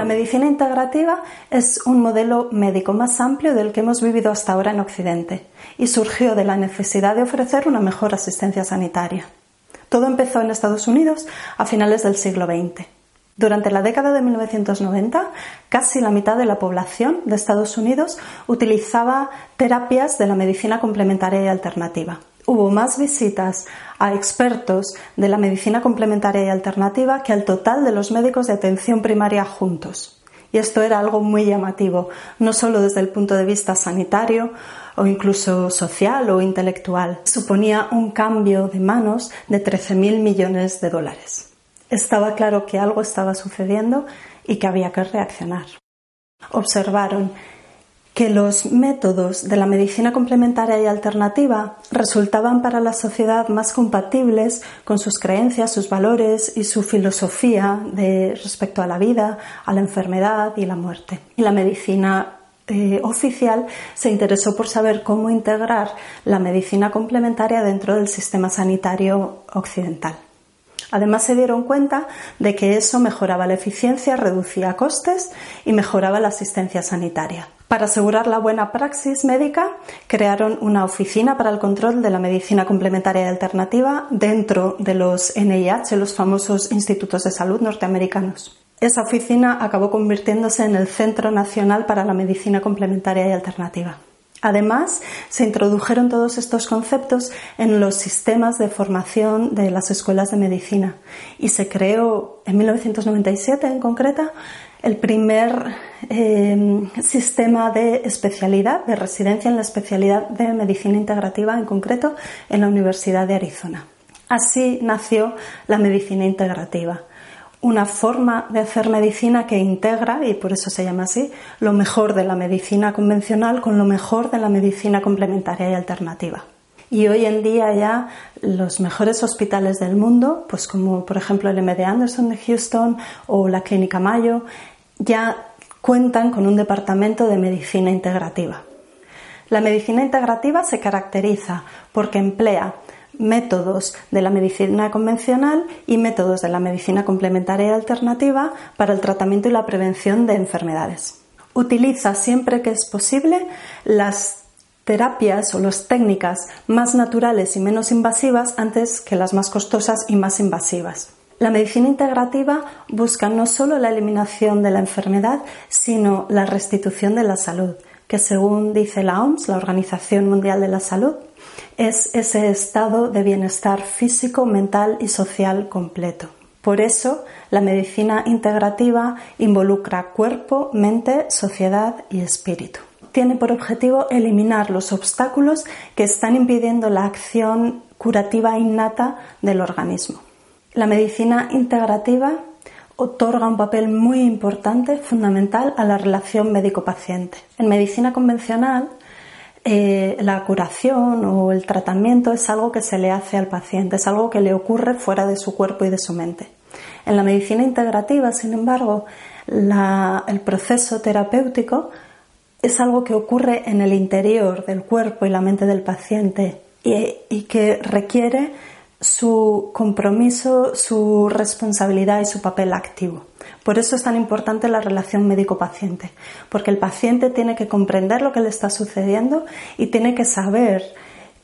La medicina integrativa es un modelo médico más amplio del que hemos vivido hasta ahora en Occidente y surgió de la necesidad de ofrecer una mejor asistencia sanitaria. Todo empezó en Estados Unidos a finales del siglo XX. Durante la década de 1990, casi la mitad de la población de Estados Unidos utilizaba terapias de la medicina complementaria y alternativa. Hubo más visitas a expertos de la medicina complementaria y alternativa que al total de los médicos de atención primaria juntos. Y esto era algo muy llamativo, no solo desde el punto de vista sanitario o incluso social o intelectual. Suponía un cambio de manos de 13.000 millones de dólares estaba claro que algo estaba sucediendo y que había que reaccionar. Observaron que los métodos de la medicina complementaria y alternativa resultaban para la sociedad más compatibles con sus creencias, sus valores y su filosofía de respecto a la vida, a la enfermedad y la muerte. Y la medicina eh, oficial se interesó por saber cómo integrar la medicina complementaria dentro del sistema sanitario occidental. Además se dieron cuenta de que eso mejoraba la eficiencia, reducía costes y mejoraba la asistencia sanitaria. Para asegurar la buena praxis médica, crearon una oficina para el control de la medicina complementaria y alternativa dentro de los NIH, los famosos institutos de salud norteamericanos. Esa oficina acabó convirtiéndose en el Centro Nacional para la Medicina Complementaria y Alternativa. Además, se introdujeron todos estos conceptos en los sistemas de formación de las escuelas de medicina y se creó en 1997 en concreta el primer em, sistema de especialidad, de residencia en la especialidad de medicina integrativa en concreto en la Universidad de Arizona. Así nació la medicina integrativa una forma de hacer medicina que integra, y por eso se llama así, lo mejor de la medicina convencional con lo mejor de la medicina complementaria y alternativa. Y hoy en día ya los mejores hospitales del mundo, pues como por ejemplo el MD Anderson de Houston o la Clínica Mayo, ya cuentan con un departamento de medicina integrativa. La medicina integrativa se caracteriza porque emplea métodos de la medicina convencional y métodos de la medicina complementaria y alternativa para el tratamiento y la prevención de enfermedades. Utiliza siempre que es posible las terapias o las técnicas más naturales y menos invasivas antes que las más costosas y más invasivas. La medicina integrativa busca no solo la eliminación de la enfermedad, sino la restitución de la salud, que según dice la OMS, la Organización Mundial de la Salud, es ese estado de bienestar físico, mental y social completo. Por eso, la medicina integrativa involucra cuerpo, mente, sociedad y espíritu. Tiene por objetivo eliminar los obstáculos que están impidiendo la acción curativa innata del organismo. La medicina integrativa otorga un papel muy importante, fundamental, a la relación médico-paciente. En medicina convencional, eh, la curación o el tratamiento es algo que se le hace al paciente, es algo que le ocurre fuera de su cuerpo y de su mente. En la medicina integrativa, sin embargo, el proceso terapéutico es algo que ocurre en el interior del cuerpo y la mente del paciente y que requiere su compromiso, su responsabilidad y su papel activo. Por eso es tan importante la relación médico-paciente, porque el paciente tiene que comprender lo que le está sucediendo y tiene que saber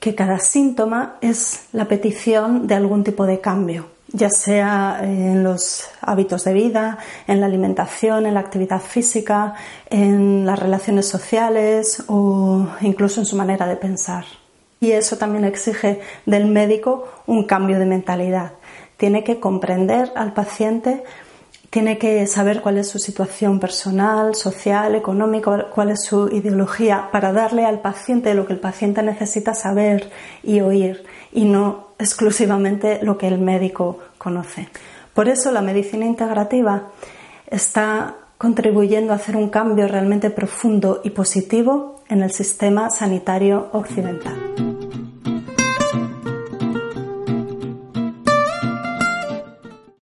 que cada síntoma es la petición de algún tipo de cambio, ya sea en los hábitos de vida, en la alimentación, en la actividad física, en las relaciones sociales o incluso en su manera de pensar. Y eso también exige del médico un cambio de mentalidad. Tiene que comprender al paciente, tiene que saber cuál es su situación personal, social, económica, cuál es su ideología, para darle al paciente lo que el paciente necesita saber y oír, y no exclusivamente lo que el médico conoce. Por eso la medicina integrativa está contribuyendo a hacer un cambio realmente profundo y positivo en el sistema sanitario occidental.